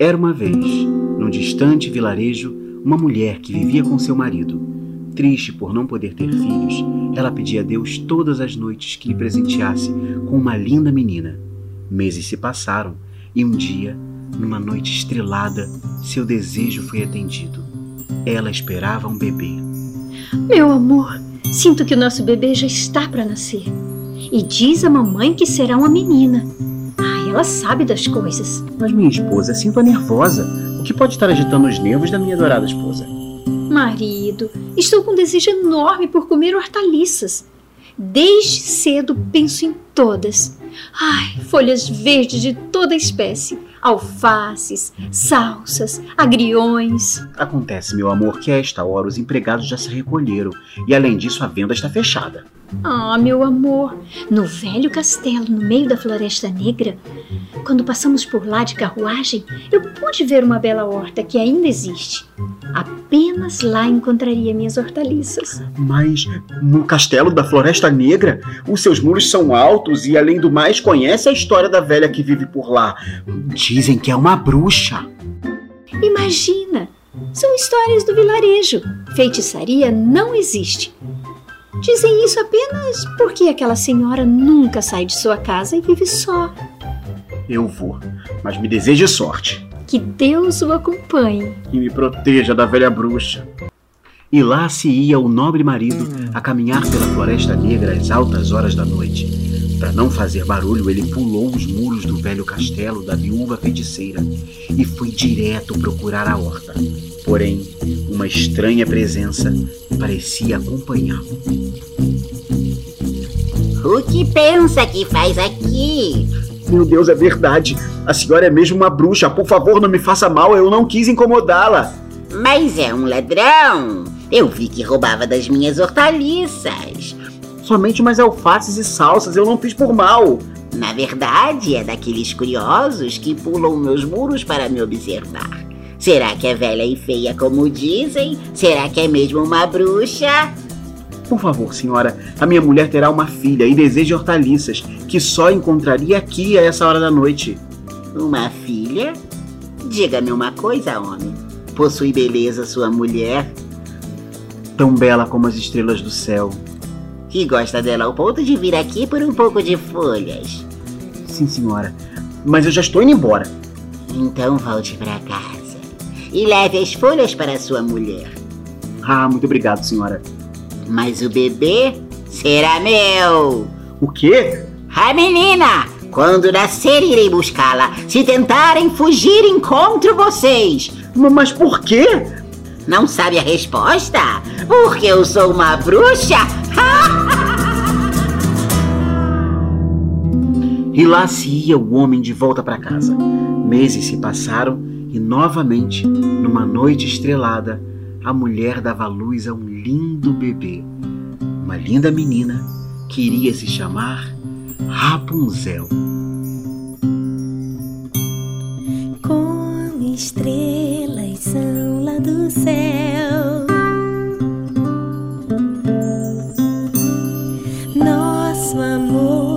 Era uma vez, num distante vilarejo, uma mulher que vivia com seu marido. Triste por não poder ter filhos, ela pedia a Deus todas as noites que lhe presenteasse com uma linda menina. Meses se passaram e um dia, numa noite estrelada, seu desejo foi atendido. Ela esperava um bebê. Meu amor, sinto que o nosso bebê já está para nascer. E diz a mamãe que será uma menina. Ela sabe das coisas. Mas minha esposa, sinto-a nervosa. O que pode estar agitando os nervos da minha adorada esposa? Marido, estou com um desejo enorme por comer hortaliças. Desde cedo penso em todas. Ai, folhas verdes de toda espécie, alfaces, salsas, agriões. Acontece, meu amor, que a esta hora os empregados já se recolheram e além disso a venda está fechada. Ah, meu amor, no velho castelo, no meio da Floresta Negra, quando passamos por lá de carruagem, eu pude ver uma bela horta que ainda existe. Apenas lá encontraria minhas hortaliças. Mas no castelo da Floresta Negra, os seus muros são altos e, além do mais, conhece a história da velha que vive por lá. Dizem que é uma bruxa. Imagina! São histórias do vilarejo. Feitiçaria não existe. Dizem isso apenas porque aquela senhora nunca sai de sua casa e vive só. Eu vou, mas me deseje sorte. Que Deus o acompanhe. E me proteja da velha bruxa. E lá se ia o nobre marido a caminhar pela floresta negra às altas horas da noite. Para não fazer barulho, ele pulou os muros do velho castelo da viúva feiticeira e foi direto procurar a horta. Porém, uma estranha presença parecia acompanhá-lo. O que pensa que faz aqui? Meu Deus, é verdade. A senhora é mesmo uma bruxa. Por favor, não me faça mal. Eu não quis incomodá-la. Mas é um ladrão. Eu vi que roubava das minhas hortaliças. Somente umas alfaces e salsas. Eu não fiz por mal. Na verdade, é daqueles curiosos que pulam meus muros para me observar. Será que é velha e feia como dizem? Será que é mesmo uma bruxa? Por favor, senhora, a minha mulher terá uma filha e deseja hortaliças que só encontraria aqui a essa hora da noite. Uma filha? Diga-me uma coisa, homem. Possui beleza sua mulher? Tão bela como as estrelas do céu. E gosta dela ao ponto de vir aqui por um pouco de folhas? Sim, senhora. Mas eu já estou indo embora. Então volte para casa e leve as folhas para sua mulher. Ah, muito obrigado, senhora. Mas o bebê será meu. O quê? A menina! Quando nascer, irei buscá-la. Se tentarem fugir, encontro vocês. Mas por quê? Não sabe a resposta? Porque eu sou uma bruxa? E lá se ia o homem de volta para casa. Meses se passaram e novamente, numa noite estrelada, a mulher dava luz a um lindo bebê, uma linda menina que iria se chamar Rapunzel. Como estrelas são lá do céu. Nosso amor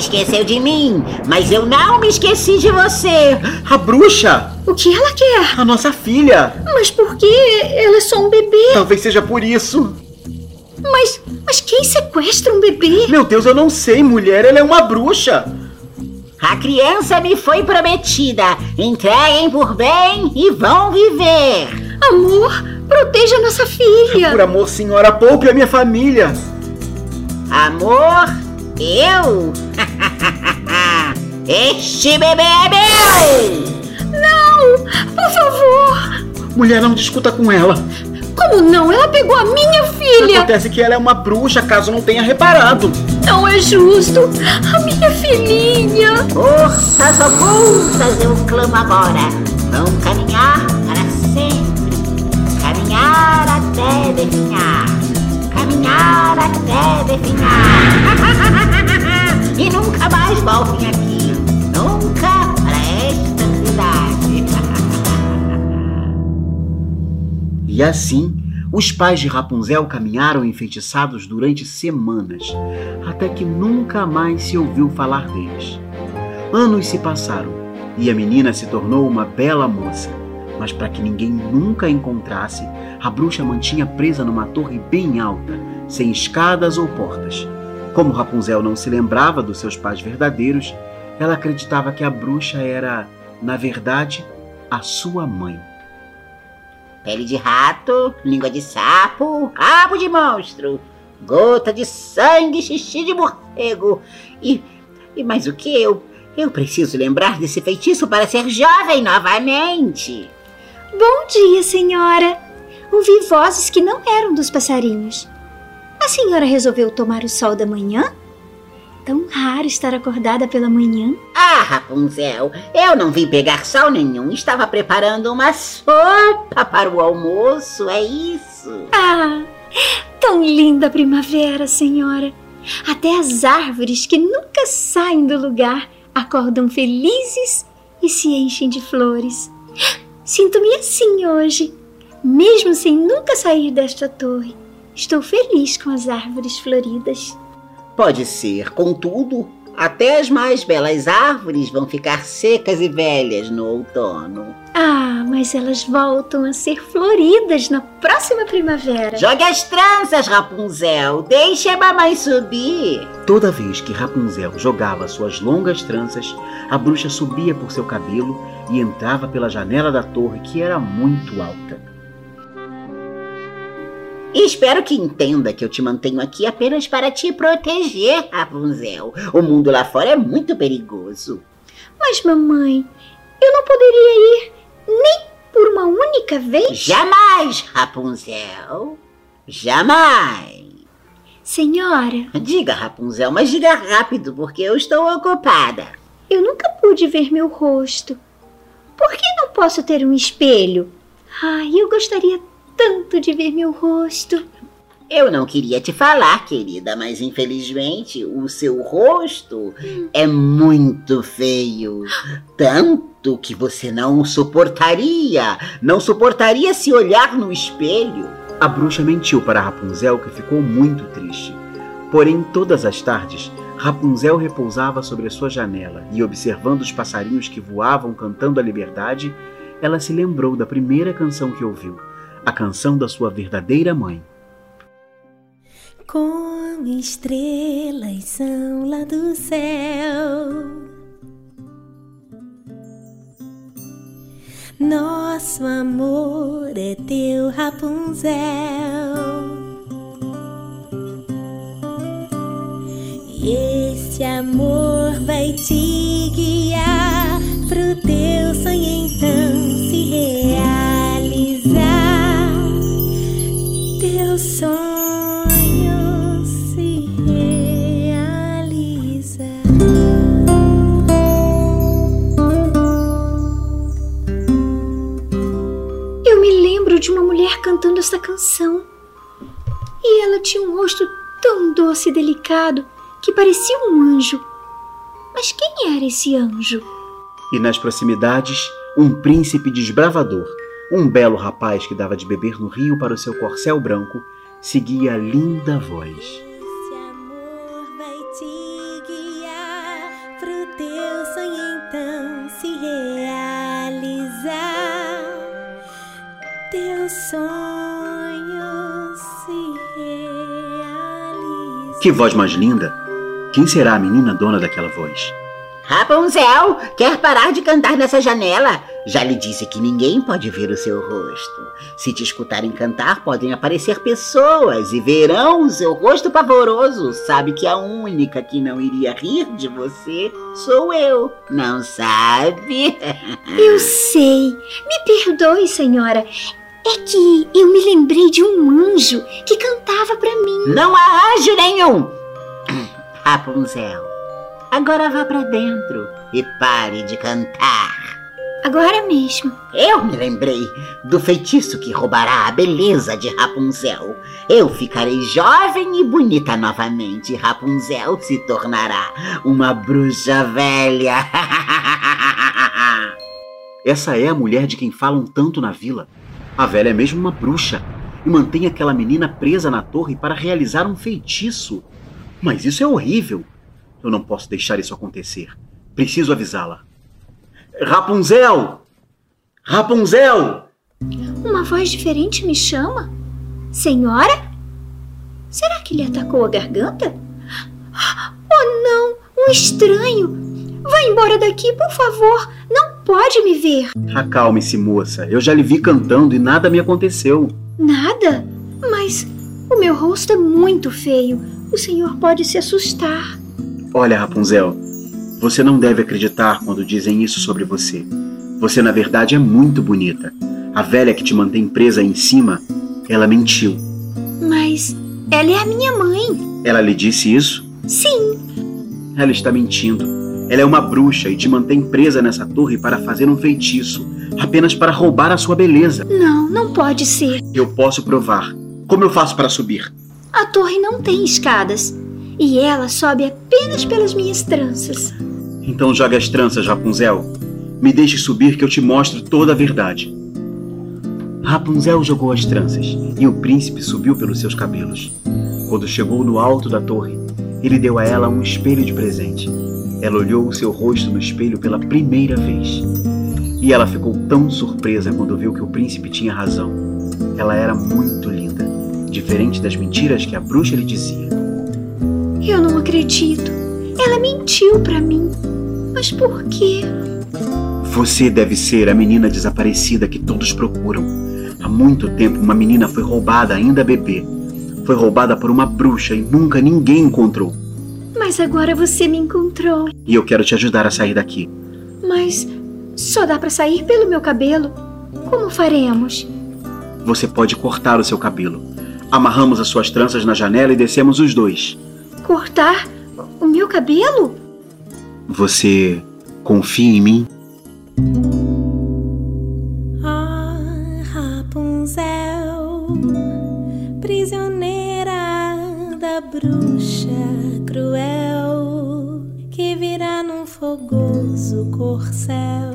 esqueceu de mim, mas eu não me esqueci de você. A bruxa! O que ela quer? A nossa filha! Mas por que ela é só um bebê? Talvez seja por isso. Mas, mas quem sequestra um bebê? Meu Deus, eu não sei, mulher. Ela é uma bruxa. A criança me foi prometida. Entreguem por bem e vão viver. Amor, proteja nossa filha. Por amor, senhora, poupe a minha família. Amor, eu? este bebê é meu! Não! Por favor! Mulher, não discuta com ela. Como não? Ela pegou a minha filha! Acontece que ela é uma bruxa, caso não tenha reparado. Não é justo! A minha filhinha! Forças ocultas eu clamo agora. Vão caminhar para sempre. Caminhar até definhar. Caminhar até definhar. e nunca mais voltem aqui. Nunca para esta cidade. E assim, os pais de Rapunzel caminharam enfeitiçados durante semanas, até que nunca mais se ouviu falar deles. Anos se passaram e a menina se tornou uma bela moça, mas para que ninguém nunca a encontrasse, a bruxa mantinha presa numa torre bem alta, sem escadas ou portas. Como Rapunzel não se lembrava dos seus pais verdadeiros, ela acreditava que a bruxa era, na verdade, a sua mãe. Pele de rato, língua de sapo, rabo de monstro, gota de sangue, xixi de morcego. E, e mais o que eu? Eu preciso lembrar desse feitiço para ser jovem novamente. Bom dia, senhora! Ouvi vozes que não eram dos passarinhos. A senhora resolveu tomar o sol da manhã? Tão raro estar acordada pela manhã. Ah, Rapunzel, eu não vim pegar sol nenhum. Estava preparando uma sopa para o almoço, é isso. Ah, tão linda a primavera, senhora. Até as árvores que nunca saem do lugar acordam felizes e se enchem de flores. Sinto-me assim hoje, mesmo sem nunca sair desta torre. Estou feliz com as árvores floridas. Pode ser, contudo, até as mais belas árvores vão ficar secas e velhas no outono. Ah, mas elas voltam a ser floridas na próxima primavera. Jogue as tranças, Rapunzel. Deixe a mamãe subir. Toda vez que Rapunzel jogava suas longas tranças, a bruxa subia por seu cabelo e entrava pela janela da torre, que era muito alta. E espero que entenda que eu te mantenho aqui apenas para te proteger, Rapunzel. O mundo lá fora é muito perigoso. Mas, mamãe, eu não poderia ir nem por uma única vez? Jamais, Rapunzel. Jamais. Senhora, Diga, Rapunzel, mas diga rápido, porque eu estou ocupada. eu nunca pude ver meu rosto. Por que não posso ter um espelho? Ai, eu gostaria tanto de ver meu rosto. Eu não queria te falar, querida, mas infelizmente o seu rosto é muito feio. Tanto que você não suportaria, não suportaria se olhar no espelho. A bruxa mentiu para Rapunzel, que ficou muito triste. Porém, todas as tardes, Rapunzel repousava sobre a sua janela e, observando os passarinhos que voavam cantando a liberdade, ela se lembrou da primeira canção que ouviu, a canção da sua verdadeira mãe. Como estrelas são lá do céu. Nosso amor é teu Rapunzel. E esse amor vai te guiar pro teu sonho então se realizar. Sonho se realizar. Eu me lembro de uma mulher cantando essa canção. E ela tinha um rosto tão doce e delicado que parecia um anjo. Mas quem era esse anjo? E nas proximidades, um príncipe desbravador, um belo rapaz que dava de beber no rio para o seu corcel branco, seguia a linda voz. Esse amor vai te guiar pro teu sonho então se realizar. Teu sonho se realizar. Que voz mais linda! Quem será a menina dona daquela voz? Rapunzel, quer parar de cantar nessa janela? Já lhe disse que ninguém pode ver o seu rosto. Se te escutarem cantar, podem aparecer pessoas e verão o seu rosto pavoroso. Sabe que a única que não iria rir de você sou eu, não sabe? Eu sei. Me perdoe, senhora. É que eu me lembrei de um anjo que cantava para mim. Não há anjo nenhum. Rapunzel, Agora vá pra dentro e pare de cantar. Agora mesmo. Eu me lembrei do feitiço que roubará a beleza de Rapunzel. Eu ficarei jovem e bonita novamente. Rapunzel se tornará uma bruxa velha. Essa é a mulher de quem falam tanto na vila. A velha é mesmo uma bruxa e mantém aquela menina presa na torre para realizar um feitiço. Mas isso é horrível. Eu não posso deixar isso acontecer. Preciso avisá-la. Rapunzel! Rapunzel! Uma voz diferente me chama? Senhora? Será que ele atacou a garganta? Oh, não! Um estranho! Vá embora daqui, por favor! Não pode me ver! Acalme-se, moça. Eu já lhe vi cantando e nada me aconteceu. Nada? Mas o meu rosto é muito feio. O senhor pode se assustar. Olha, Rapunzel, você não deve acreditar quando dizem isso sobre você. Você, na verdade, é muito bonita. A velha que te mantém presa aí em cima, ela mentiu. Mas ela é a minha mãe. Ela lhe disse isso? Sim. Ela está mentindo. Ela é uma bruxa e te mantém presa nessa torre para fazer um feitiço, apenas para roubar a sua beleza. Não, não pode ser. Eu posso provar. Como eu faço para subir? A torre não tem escadas. E ela sobe apenas pelas minhas tranças. Então jogue as tranças, Rapunzel. Me deixe subir que eu te mostro toda a verdade. Rapunzel jogou as tranças e o príncipe subiu pelos seus cabelos. Quando chegou no alto da torre, ele deu a ela um espelho de presente. Ela olhou o seu rosto no espelho pela primeira vez. E ela ficou tão surpresa quando viu que o príncipe tinha razão. Ela era muito linda, diferente das mentiras que a bruxa lhe dizia. Eu não acredito. Ela mentiu para mim. Mas por quê? Você deve ser a menina desaparecida que todos procuram. Há muito tempo, uma menina foi roubada, ainda bebê. Foi roubada por uma bruxa e nunca ninguém encontrou. Mas agora você me encontrou. E eu quero te ajudar a sair daqui. Mas só dá para sair pelo meu cabelo. Como faremos? Você pode cortar o seu cabelo. Amarramos as suas tranças na janela e descemos os dois. Cortar o meu cabelo? Você confia em mim? Ah, Rapunzel, prisioneira da bruxa cruel, que virá num fogoso corcel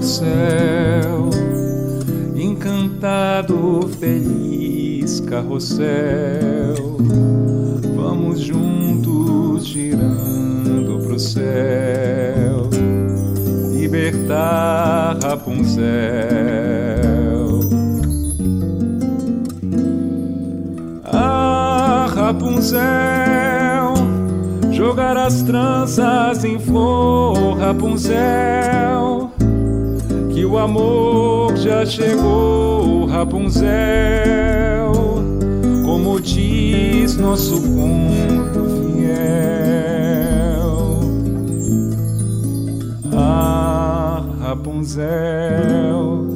corcel, encantado, feliz carrossel, Rapunzel, jogar as tranças em flor, Rapunzel. Que o amor já chegou, Rapunzel. Como diz nosso conto fiel. Ah, Rapunzel.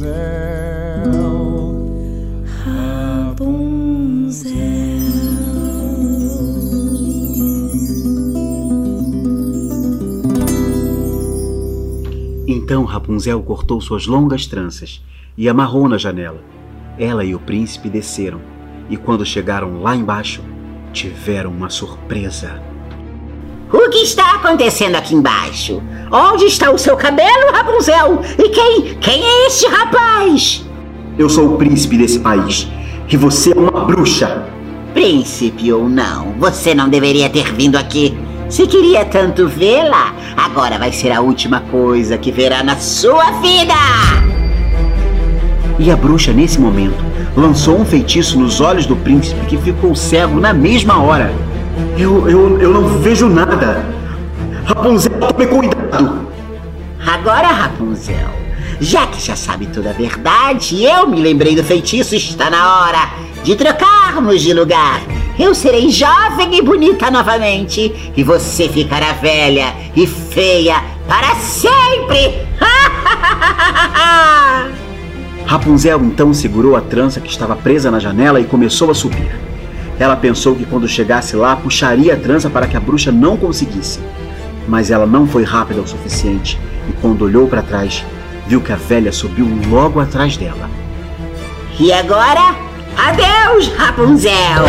Rapunzel, Rapunzel. Então Rapunzel cortou suas longas tranças e amarrou na janela. Ela e o príncipe desceram, e quando chegaram lá embaixo, tiveram uma surpresa. O que está acontecendo aqui embaixo? Onde está o seu cabelo, Rapunzel? E quem, quem é este rapaz? Eu sou o príncipe desse país, e você é uma bruxa. Príncipe ou não, você não deveria ter vindo aqui. Se queria tanto vê-la, agora vai ser a última coisa que verá na sua vida! E a bruxa, nesse momento, lançou um feitiço nos olhos do príncipe que ficou cego na mesma hora. Eu, eu, eu não vejo nada. Rapunzel, tome cuidado! Agora, Rapunzel, já que já sabe toda a verdade, eu me lembrei do feitiço, está na hora de trocarmos de lugar. Eu serei jovem e bonita novamente, e você ficará velha e feia para sempre! Rapunzel então segurou a trança que estava presa na janela e começou a subir. Ela pensou que quando chegasse lá puxaria a trança para que a bruxa não conseguisse. Mas ela não foi rápida o suficiente e quando olhou para trás, viu que a velha subiu logo atrás dela. E agora, adeus, Rapunzel!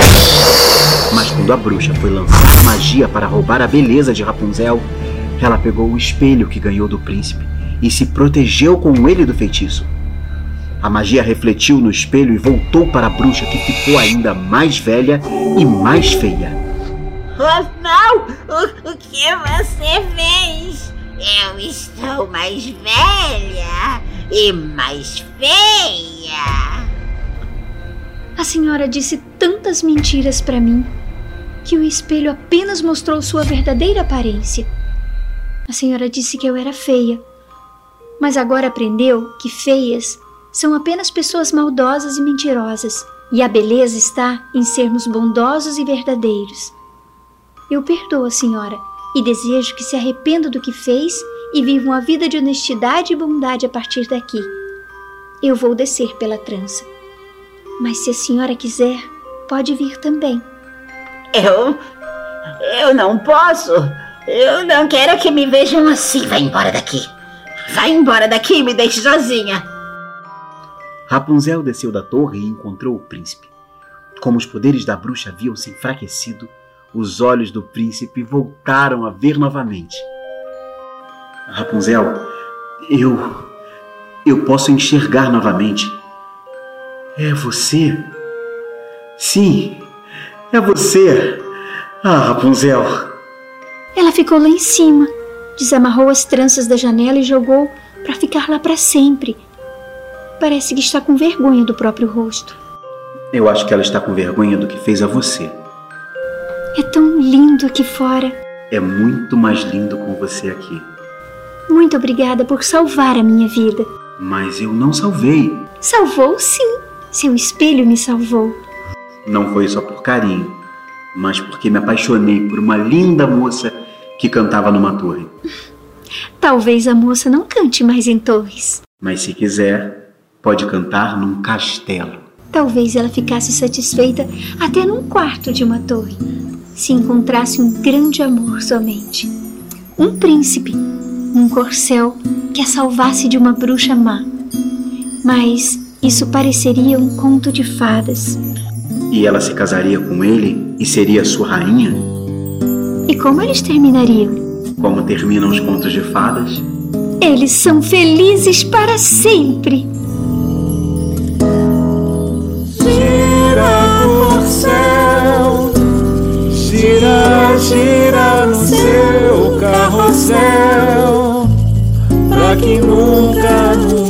Mas quando a bruxa foi lançar a magia para roubar a beleza de Rapunzel, ela pegou o espelho que ganhou do príncipe e se protegeu com ele do feitiço. A magia refletiu no espelho e voltou para a bruxa, que ficou ainda mais velha e mais feia. Oh, não! O, o que você fez? Eu estou mais velha e mais feia. A senhora disse tantas mentiras para mim que o espelho apenas mostrou sua verdadeira aparência. A senhora disse que eu era feia, mas agora aprendeu que feias são apenas pessoas maldosas e mentirosas, e a beleza está em sermos bondosos e verdadeiros. Eu perdoo a senhora e desejo que se arrependa do que fez e viva uma vida de honestidade e bondade a partir daqui. Eu vou descer pela trança. Mas se a senhora quiser, pode vir também. Eu. Eu não posso. Eu não quero que me vejam assim. Vai embora daqui. Vai embora daqui e me deixe sozinha. Rapunzel desceu da torre e encontrou o príncipe. Como os poderes da bruxa haviam se enfraquecido, os olhos do príncipe voltaram a ver novamente. Rapunzel, eu. Eu posso enxergar novamente. É você? Sim, é você. Ah, Rapunzel. Ela ficou lá em cima, desamarrou as tranças da janela e jogou para ficar lá para sempre Parece que está com vergonha do próprio rosto. Eu acho que ela está com vergonha do que fez a você. É tão lindo aqui fora. É muito mais lindo com você aqui. Muito obrigada por salvar a minha vida. Mas eu não salvei. Salvou sim. Seu espelho me salvou. Não foi só por carinho, mas porque me apaixonei por uma linda moça que cantava numa torre. Talvez a moça não cante mais em torres. Mas se quiser, pode cantar num castelo. Talvez ela ficasse satisfeita até num quarto de uma torre, se encontrasse um grande amor somente. Um príncipe, um corcel que a salvasse de uma bruxa má. Mas isso pareceria um conto de fadas. E ela se casaria com ele e seria sua rainha? E como eles terminariam? Como terminam os contos de fadas? Eles são felizes para sempre. Gira no seu carrossel, pra que nunca no mundo